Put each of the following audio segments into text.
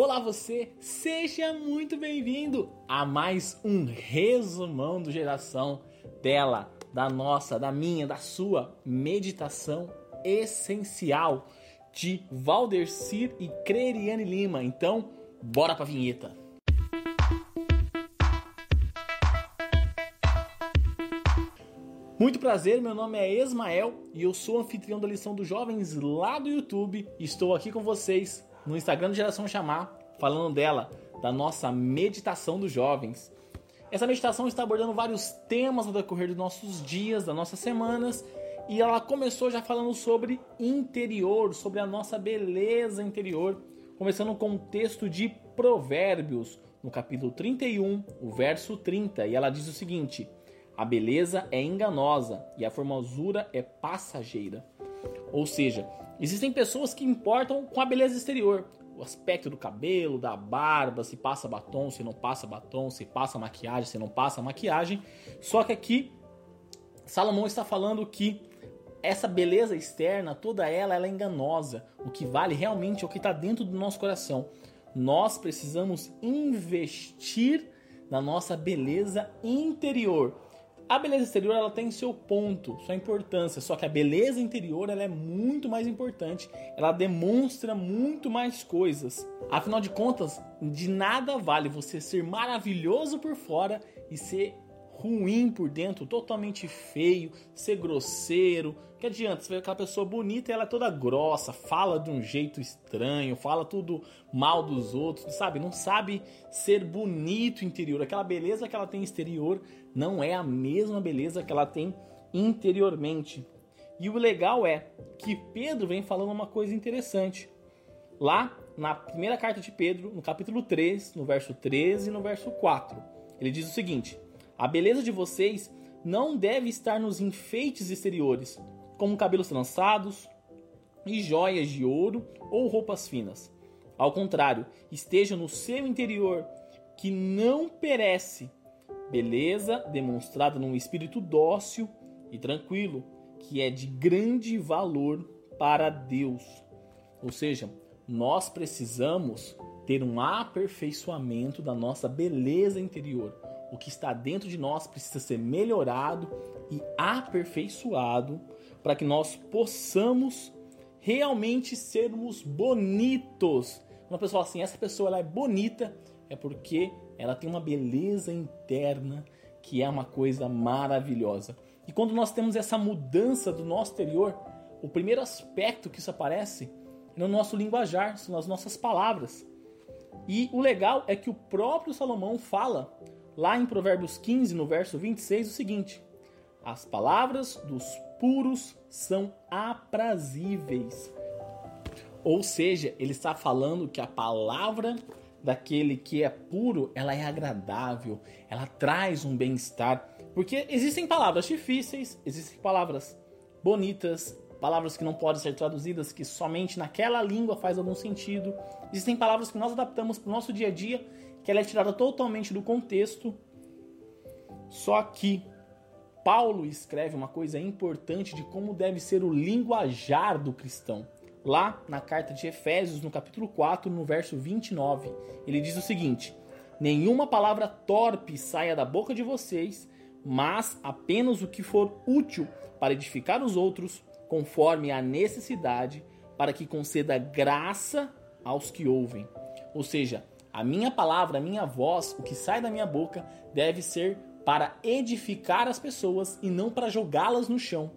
Olá você, seja muito bem-vindo a mais um resumão do Geração dela, da nossa, da minha, da sua meditação essencial de Valdercir e Creriane Lima. Então, bora pra vinheta. Muito prazer, meu nome é Esmael e eu sou anfitrião da lição dos jovens lá do YouTube. Estou aqui com vocês no Instagram do Geração Chamar, falando dela, da nossa meditação dos jovens. Essa meditação está abordando vários temas no decorrer dos nossos dias, das nossas semanas, e ela começou já falando sobre interior, sobre a nossa beleza interior, começando com o texto de Provérbios, no capítulo 31, o verso 30, e ela diz o seguinte: a beleza é enganosa e a formosura é passageira. Ou seja, existem pessoas que importam com a beleza exterior, o aspecto do cabelo, da barba, se passa batom, se não passa batom, se passa maquiagem, se não passa maquiagem. Só que aqui Salomão está falando que essa beleza externa, toda ela, ela é enganosa. O que vale realmente é o que está dentro do nosso coração. Nós precisamos investir na nossa beleza interior a beleza exterior ela tem seu ponto, sua importância, só que a beleza interior ela é muito mais importante, ela demonstra muito mais coisas. Afinal de contas, de nada vale você ser maravilhoso por fora e ser ruim por dentro, totalmente feio, ser grosseiro. Que adianta? Você vê aquela pessoa bonita e ela é toda grossa, fala de um jeito estranho, fala tudo mal dos outros, sabe? Não sabe ser bonito interior. Aquela beleza que ela tem exterior não é a mesma beleza que ela tem interiormente. E o legal é que Pedro vem falando uma coisa interessante. Lá na primeira carta de Pedro, no capítulo 3, no verso 13 e no verso 4, ele diz o seguinte: a beleza de vocês não deve estar nos enfeites exteriores, como cabelos trançados e joias de ouro ou roupas finas. Ao contrário, esteja no seu interior, que não perece. Beleza demonstrada num espírito dócil e tranquilo, que é de grande valor para Deus. Ou seja, nós precisamos ter um aperfeiçoamento da nossa beleza interior o que está dentro de nós precisa ser melhorado e aperfeiçoado para que nós possamos realmente sermos bonitos. Uma pessoa assim, essa pessoa ela é bonita, é porque ela tem uma beleza interna que é uma coisa maravilhosa. E quando nós temos essa mudança do nosso exterior, o primeiro aspecto que isso aparece é no nosso linguajar, são nas nossas palavras. E o legal é que o próprio Salomão fala lá em Provérbios 15, no verso 26, o seguinte: As palavras dos puros são aprazíveis. Ou seja, ele está falando que a palavra daquele que é puro, ela é agradável, ela traz um bem-estar. Porque existem palavras difíceis, existem palavras bonitas, palavras que não podem ser traduzidas, que somente naquela língua faz algum sentido. Existem palavras que nós adaptamos para o nosso dia a dia que ela é tirada totalmente do contexto. Só que Paulo escreve uma coisa importante de como deve ser o linguajar do cristão. Lá na carta de Efésios, no capítulo 4, no verso 29, ele diz o seguinte: Nenhuma palavra torpe saia da boca de vocês, mas apenas o que for útil para edificar os outros, conforme a necessidade, para que conceda graça aos que ouvem. Ou seja, a minha palavra, a minha voz, o que sai da minha boca deve ser para edificar as pessoas e não para jogá-las no chão.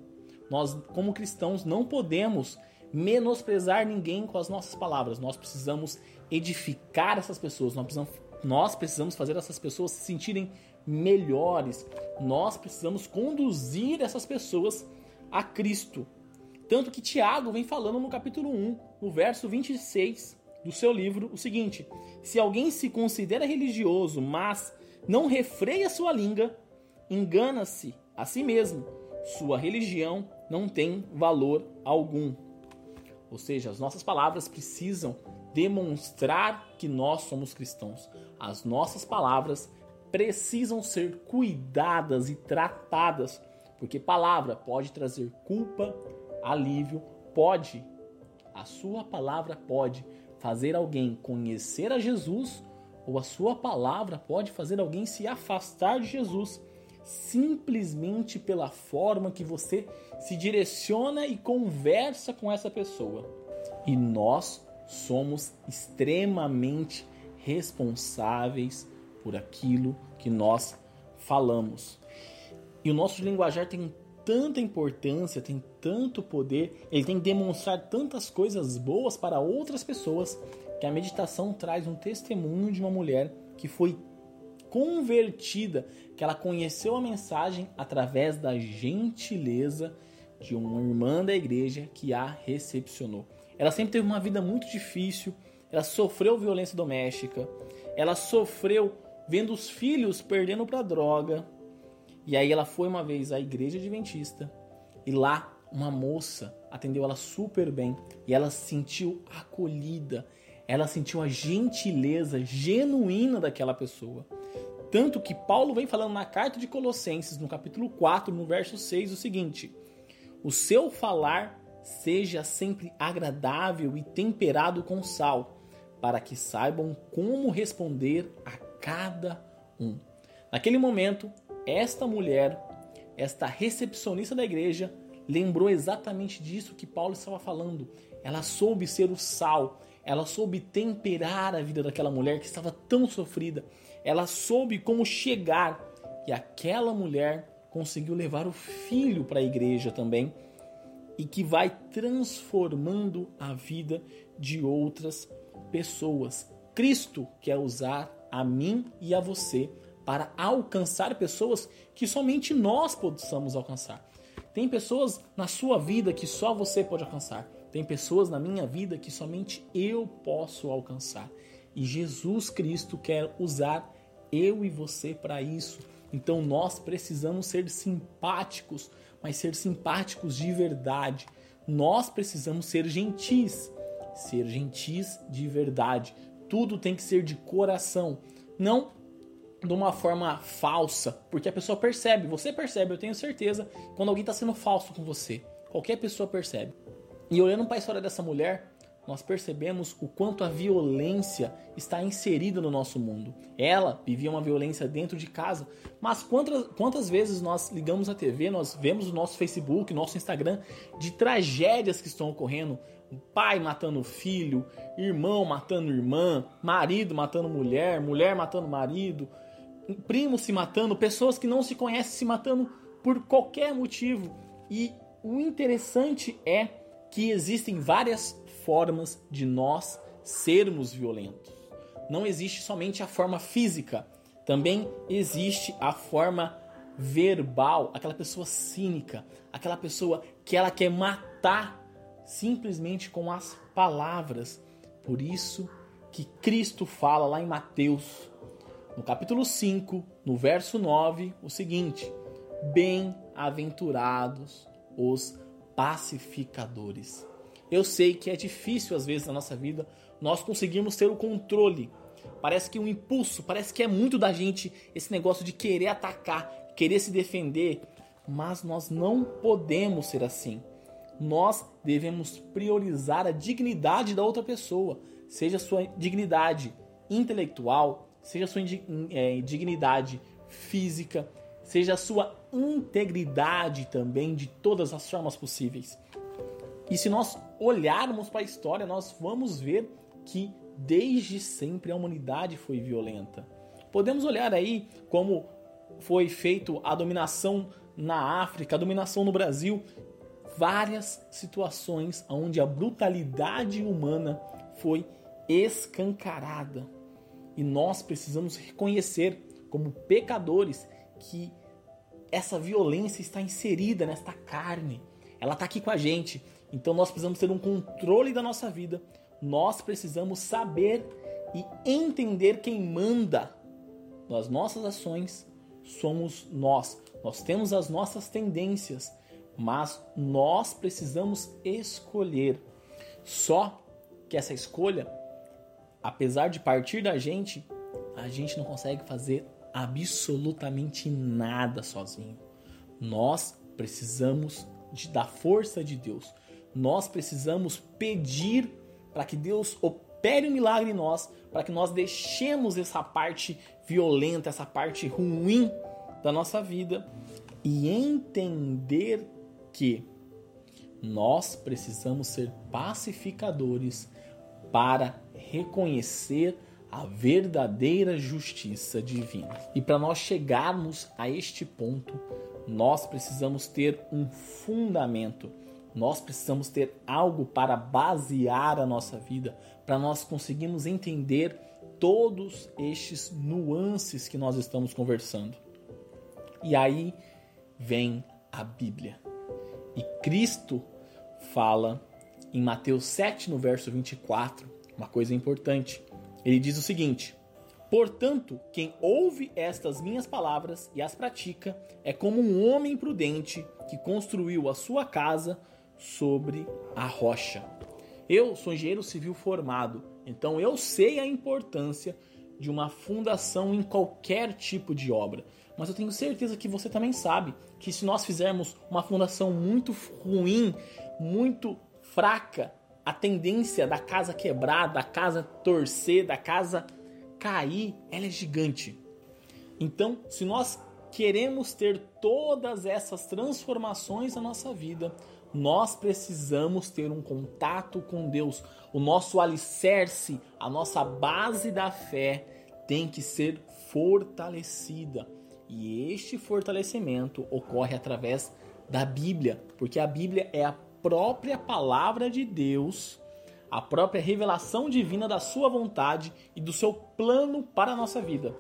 Nós, como cristãos, não podemos menosprezar ninguém com as nossas palavras. Nós precisamos edificar essas pessoas. Nós precisamos, nós precisamos fazer essas pessoas se sentirem melhores. Nós precisamos conduzir essas pessoas a Cristo. Tanto que Tiago vem falando no capítulo 1, no verso 26, do seu livro o seguinte: se alguém se considera religioso, mas não refreia sua língua, engana-se a si mesmo. Sua religião não tem valor algum. Ou seja, as nossas palavras precisam demonstrar que nós somos cristãos. As nossas palavras precisam ser cuidadas e tratadas, porque palavra pode trazer culpa, alívio, pode, a sua palavra pode fazer alguém conhecer a Jesus ou a sua palavra pode fazer alguém se afastar de Jesus simplesmente pela forma que você se direciona e conversa com essa pessoa. E nós somos extremamente responsáveis por aquilo que nós falamos. E o nosso linguajar tem tanta importância, tem tanto poder, ele tem que demonstrar tantas coisas boas para outras pessoas, que a meditação traz um testemunho de uma mulher que foi convertida, que ela conheceu a mensagem através da gentileza de uma irmã da igreja que a recepcionou. Ela sempre teve uma vida muito difícil, ela sofreu violência doméstica, ela sofreu vendo os filhos perdendo para droga. E aí ela foi uma vez à igreja adventista e lá uma moça atendeu ela super bem e ela se sentiu acolhida. Ela sentiu a gentileza genuína daquela pessoa. Tanto que Paulo vem falando na carta de Colossenses, no capítulo 4, no verso 6, o seguinte: O seu falar seja sempre agradável e temperado com sal, para que saibam como responder a cada um. Naquele momento, esta mulher, esta recepcionista da igreja, lembrou exatamente disso que Paulo estava falando. Ela soube ser o sal, ela soube temperar a vida daquela mulher que estava tão sofrida. Ela soube como chegar e aquela mulher conseguiu levar o filho para a igreja também e que vai transformando a vida de outras pessoas. Cristo quer usar a mim e a você para alcançar pessoas que somente nós possamos alcançar. Tem pessoas na sua vida que só você pode alcançar. Tem pessoas na minha vida que somente eu posso alcançar. E Jesus Cristo quer usar eu e você para isso. Então nós precisamos ser simpáticos, mas ser simpáticos de verdade. Nós precisamos ser gentis, ser gentis de verdade. Tudo tem que ser de coração, não de uma forma falsa, porque a pessoa percebe, você percebe, eu tenho certeza, quando alguém está sendo falso com você. Qualquer pessoa percebe. E olhando para a história dessa mulher, nós percebemos o quanto a violência está inserida no nosso mundo. Ela vivia uma violência dentro de casa, mas quantas, quantas vezes nós ligamos a TV, nós vemos o nosso Facebook, nosso Instagram, de tragédias que estão ocorrendo, pai matando filho, irmão matando irmã, marido matando mulher, mulher matando marido, primo se matando, pessoas que não se conhecem se matando por qualquer motivo. E o interessante é que existem várias formas de nós sermos violentos. Não existe somente a forma física, também existe a forma verbal, aquela pessoa cínica, aquela pessoa que ela quer matar simplesmente com as palavras. Por isso que Cristo fala lá em Mateus, no capítulo 5, no verso 9, o seguinte: Bem-aventurados os pacificadores. Eu sei que é difícil às vezes na nossa vida nós conseguirmos ter o controle. Parece que um impulso, parece que é muito da gente esse negócio de querer atacar, querer se defender, mas nós não podemos ser assim nós devemos priorizar a dignidade da outra pessoa, seja sua dignidade intelectual, seja sua é, dignidade física, seja a sua integridade também de todas as formas possíveis. E se nós olharmos para a história, nós vamos ver que desde sempre a humanidade foi violenta. Podemos olhar aí como foi feito a dominação na África, a dominação no Brasil várias situações onde a brutalidade humana foi escancarada. E nós precisamos reconhecer, como pecadores, que essa violência está inserida nesta carne. Ela está aqui com a gente. Então nós precisamos ter um controle da nossa vida. Nós precisamos saber e entender quem manda nas nossas ações somos nós. Nós temos as nossas tendências mas nós precisamos escolher. Só que essa escolha, apesar de partir da gente, a gente não consegue fazer absolutamente nada sozinho. Nós precisamos de, da força de Deus. Nós precisamos pedir para que Deus opere um milagre em nós, para que nós deixemos essa parte violenta, essa parte ruim da nossa vida e entender que nós precisamos ser pacificadores para reconhecer a verdadeira justiça divina. E para nós chegarmos a este ponto, nós precisamos ter um fundamento, nós precisamos ter algo para basear a nossa vida, para nós conseguirmos entender todos estes nuances que nós estamos conversando. E aí vem a Bíblia. E Cristo fala em Mateus 7, no verso 24, uma coisa importante. Ele diz o seguinte: Portanto, quem ouve estas minhas palavras e as pratica é como um homem prudente que construiu a sua casa sobre a rocha. Eu sou engenheiro civil formado, então eu sei a importância de uma fundação em qualquer tipo de obra. Mas eu tenho certeza que você também sabe que se nós fizermos uma fundação muito ruim, muito fraca, a tendência da casa quebrar, da casa torcer, da casa cair, ela é gigante. Então, se nós queremos ter todas essas transformações na nossa vida, nós precisamos ter um contato com Deus. O nosso alicerce, a nossa base da fé tem que ser fortalecida. E este fortalecimento ocorre através da Bíblia, porque a Bíblia é a própria palavra de Deus, a própria revelação divina da sua vontade e do seu plano para a nossa vida.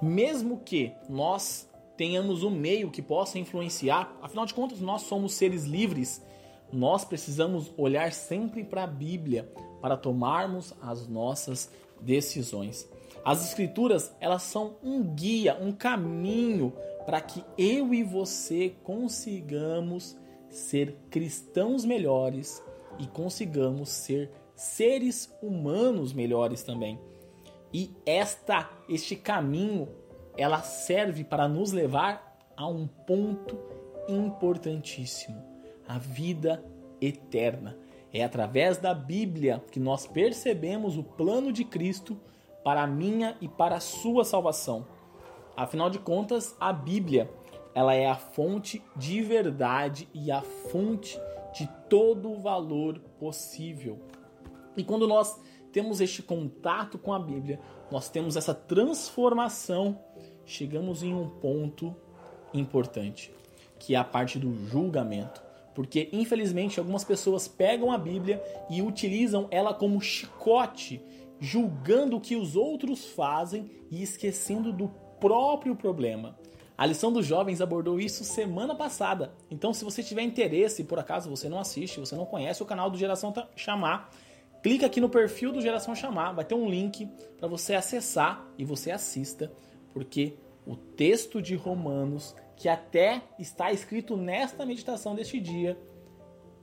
Mesmo que nós tenhamos um meio que possa influenciar, afinal de contas, nós somos seres livres nós precisamos olhar sempre para a Bíblia para tomarmos as nossas decisões. As escrituras, elas são um guia, um caminho para que eu e você consigamos ser cristãos melhores e consigamos ser seres humanos melhores também. E esta este caminho, ela serve para nos levar a um ponto importantíssimo a vida eterna. É através da Bíblia que nós percebemos o plano de Cristo para a minha e para a sua salvação. Afinal de contas, a Bíblia, ela é a fonte de verdade e a fonte de todo o valor possível. E quando nós temos este contato com a Bíblia, nós temos essa transformação, chegamos em um ponto importante, que é a parte do julgamento. Porque, infelizmente, algumas pessoas pegam a Bíblia e utilizam ela como chicote, julgando o que os outros fazem e esquecendo do próprio problema. A lição dos jovens abordou isso semana passada. Então, se você tiver interesse, por acaso você não assiste, você não conhece o canal do Geração Chamar, clica aqui no perfil do Geração Chamar, vai ter um link para você acessar e você assista, porque o texto de Romanos que até está escrito nesta meditação deste dia.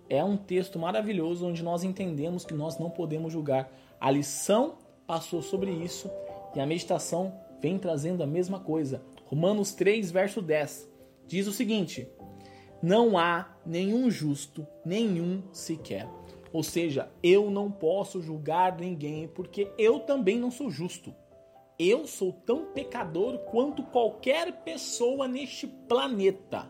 É um texto maravilhoso onde nós entendemos que nós não podemos julgar. A lição passou sobre isso e a meditação vem trazendo a mesma coisa. Romanos 3, verso 10 diz o seguinte: Não há nenhum justo, nenhum sequer. Ou seja, eu não posso julgar ninguém porque eu também não sou justo. Eu sou tão pecador quanto qualquer pessoa neste planeta.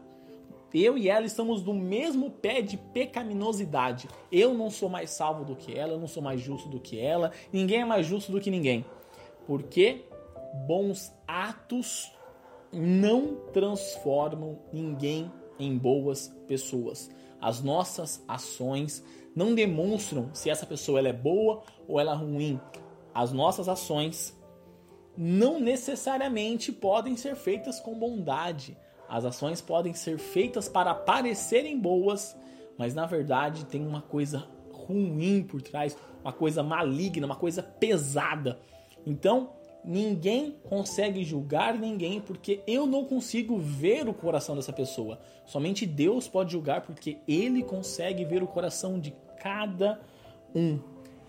Eu e ela estamos do mesmo pé de pecaminosidade. Eu não sou mais salvo do que ela, eu não sou mais justo do que ela, ninguém é mais justo do que ninguém. Porque bons atos não transformam ninguém em boas pessoas. As nossas ações não demonstram se essa pessoa ela é boa ou ela é ruim. As nossas ações não necessariamente podem ser feitas com bondade. As ações podem ser feitas para parecerem boas, mas na verdade tem uma coisa ruim por trás, uma coisa maligna, uma coisa pesada. Então, ninguém consegue julgar ninguém porque eu não consigo ver o coração dessa pessoa. Somente Deus pode julgar porque ele consegue ver o coração de cada um.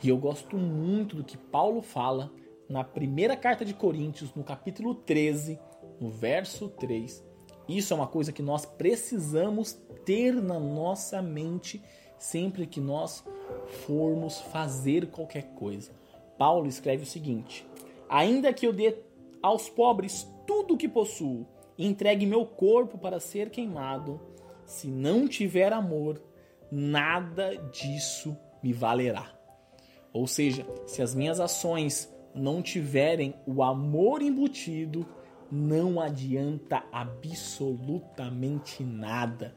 E eu gosto muito do que Paulo fala na primeira carta de Coríntios, no capítulo 13, no verso 3. Isso é uma coisa que nós precisamos ter na nossa mente sempre que nós formos fazer qualquer coisa. Paulo escreve o seguinte: Ainda que eu dê aos pobres tudo o que possuo e entregue meu corpo para ser queimado, se não tiver amor, nada disso me valerá. Ou seja, se as minhas ações não tiverem o amor embutido, não adianta absolutamente nada.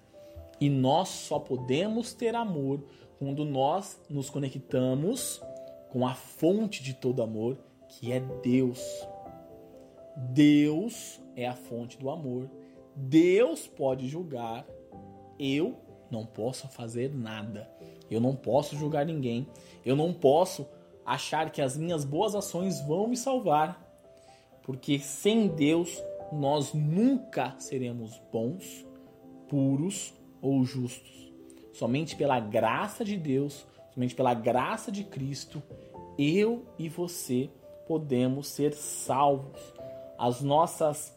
E nós só podemos ter amor quando nós nos conectamos com a fonte de todo amor, que é Deus. Deus é a fonte do amor. Deus pode julgar. Eu não posso fazer nada. Eu não posso julgar ninguém. Eu não posso achar que as minhas boas ações vão me salvar. Porque sem Deus nós nunca seremos bons, puros ou justos. Somente pela graça de Deus, somente pela graça de Cristo, eu e você podemos ser salvos. As nossas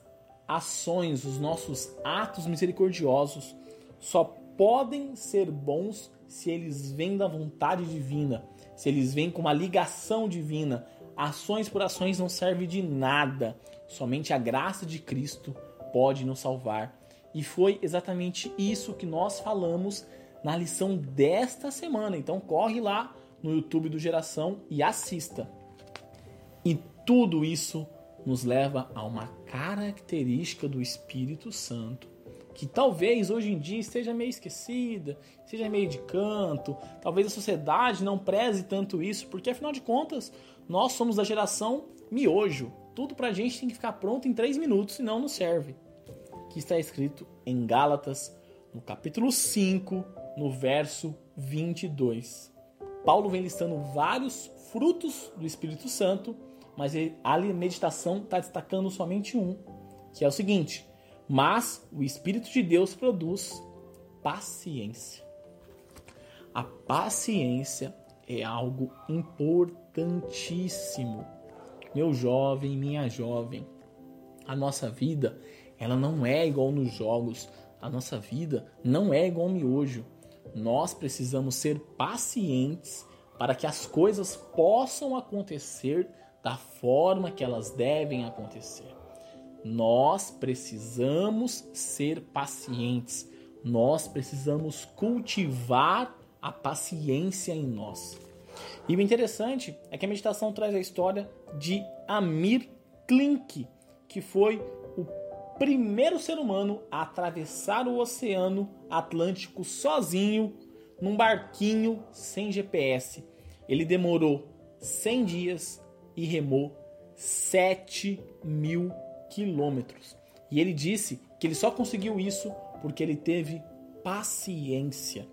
ações, os nossos atos misericordiosos só podem ser bons se eles vêm da vontade divina, se eles vêm com uma ligação divina. Ações por ações não serve de nada. Somente a graça de Cristo pode nos salvar. E foi exatamente isso que nós falamos na lição desta semana. Então corre lá no YouTube do Geração e assista. E tudo isso nos leva a uma característica do Espírito Santo que talvez hoje em dia esteja meio esquecida, seja meio de canto, talvez a sociedade não preze tanto isso, porque afinal de contas nós somos da geração miojo. Tudo pra gente tem que ficar pronto em 3 minutos, senão não serve. Que está escrito em Gálatas, no capítulo 5, no verso 22. Paulo vem listando vários frutos do Espírito Santo mas a meditação está destacando somente um, que é o seguinte: mas o Espírito de Deus produz paciência. A paciência é algo importantíssimo. Meu jovem, minha jovem, a nossa vida, ela não é igual nos jogos. A nossa vida não é igual ao miojo. Nós precisamos ser pacientes para que as coisas possam acontecer da forma que elas devem acontecer. Nós precisamos ser pacientes. Nós precisamos cultivar a paciência em nós. E o interessante é que a meditação traz a história de Amir Klink, que foi o primeiro ser humano a atravessar o Oceano Atlântico sozinho num barquinho sem GPS. Ele demorou 100 dias e remou 7 mil quilômetros. E ele disse que ele só conseguiu isso porque ele teve paciência.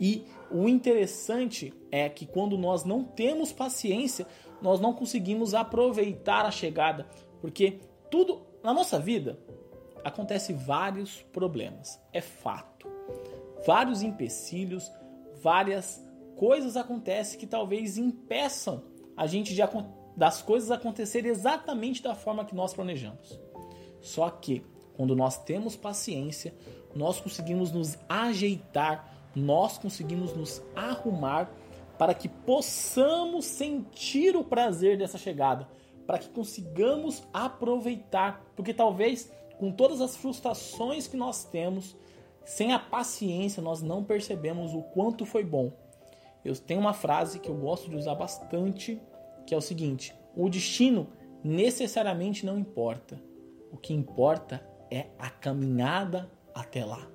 E o interessante é que quando nós não temos paciência, nós não conseguimos aproveitar a chegada, porque tudo na nossa vida acontece vários problemas, é fato. Vários empecilhos, várias coisas acontecem que talvez impeçam a gente de das coisas acontecerem exatamente da forma que nós planejamos. Só que quando nós temos paciência, nós conseguimos nos ajeitar, nós conseguimos nos arrumar para que possamos sentir o prazer dessa chegada, para que consigamos aproveitar, porque talvez com todas as frustrações que nós temos, sem a paciência nós não percebemos o quanto foi bom. Eu tenho uma frase que eu gosto de usar bastante que é o seguinte: o destino necessariamente não importa. O que importa é a caminhada até lá.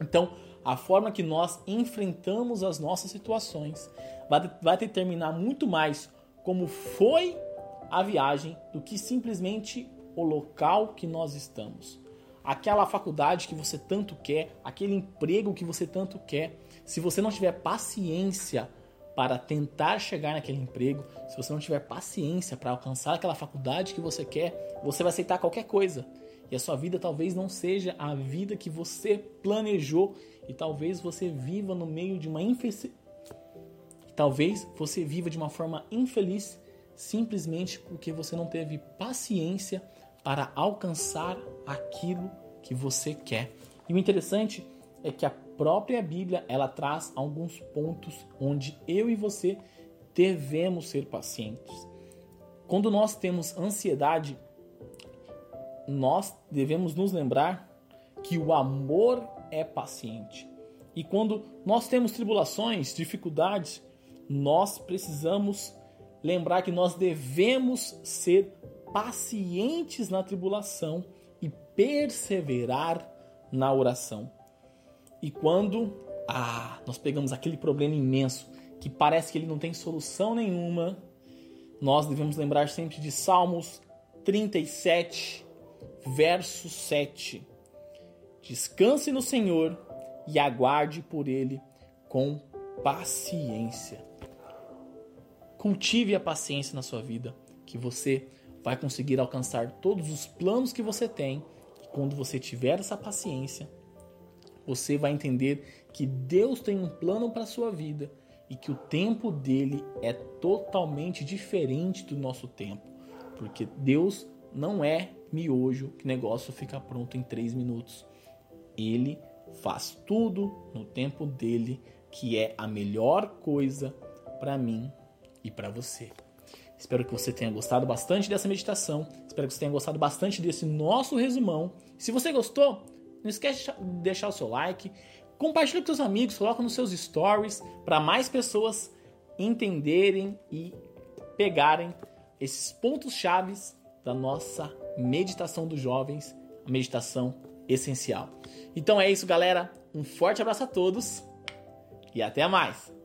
Então, a forma que nós enfrentamos as nossas situações vai, determinar muito mais como foi a viagem do que simplesmente o local que nós estamos. Aquela faculdade que você tanto quer, aquele emprego que você tanto quer, se você não tiver paciência para tentar chegar naquele emprego, se você não tiver paciência para alcançar aquela faculdade que você quer, você vai aceitar qualquer coisa. E a sua vida talvez não seja a vida que você planejou e talvez você viva no meio de uma infelicidade. Talvez você viva de uma forma infeliz simplesmente porque você não teve paciência para alcançar aquilo que você quer. E o interessante é que a própria Bíblia ela traz alguns pontos onde eu e você devemos ser pacientes. Quando nós temos ansiedade, nós devemos nos lembrar que o amor é paciente. E quando nós temos tribulações, dificuldades, nós precisamos lembrar que nós devemos ser pacientes na tribulação e perseverar na oração. E quando ah, nós pegamos aquele problema imenso que parece que ele não tem solução nenhuma, nós devemos lembrar sempre de Salmos 37, verso 7. Descanse no Senhor e aguarde por Ele com paciência. Cultive a paciência na sua vida, que você vai conseguir alcançar todos os planos que você tem. E quando você tiver essa paciência, você vai entender que Deus tem um plano para a sua vida e que o tempo dele é totalmente diferente do nosso tempo, porque Deus não é miojo que negócio fica pronto em três minutos. Ele faz tudo no tempo dele, que é a melhor coisa para mim e para você. Espero que você tenha gostado bastante dessa meditação. Espero que você tenha gostado bastante desse nosso resumão. Se você gostou, não esquece de deixar o seu like, compartilha com seus amigos, coloca nos seus stories para mais pessoas entenderem e pegarem esses pontos chaves da nossa meditação dos jovens, a meditação essencial. Então é isso, galera. Um forte abraço a todos e até mais.